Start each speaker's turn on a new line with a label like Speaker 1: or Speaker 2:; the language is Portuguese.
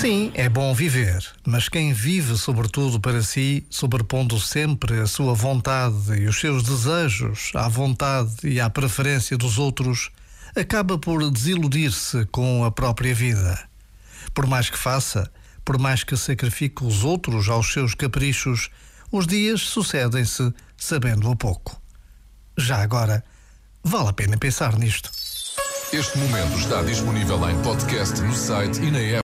Speaker 1: Sim, é bom viver, mas quem vive sobretudo para si, sobrepondo sempre a sua vontade e os seus desejos à vontade e à preferência dos outros, acaba por desiludir-se com a própria vida. Por mais que faça, por mais que sacrifique os outros aos seus caprichos, os dias sucedem-se sabendo-o pouco. Já agora, vale a pena pensar nisto.
Speaker 2: Este momento está disponível em podcast no site e na app.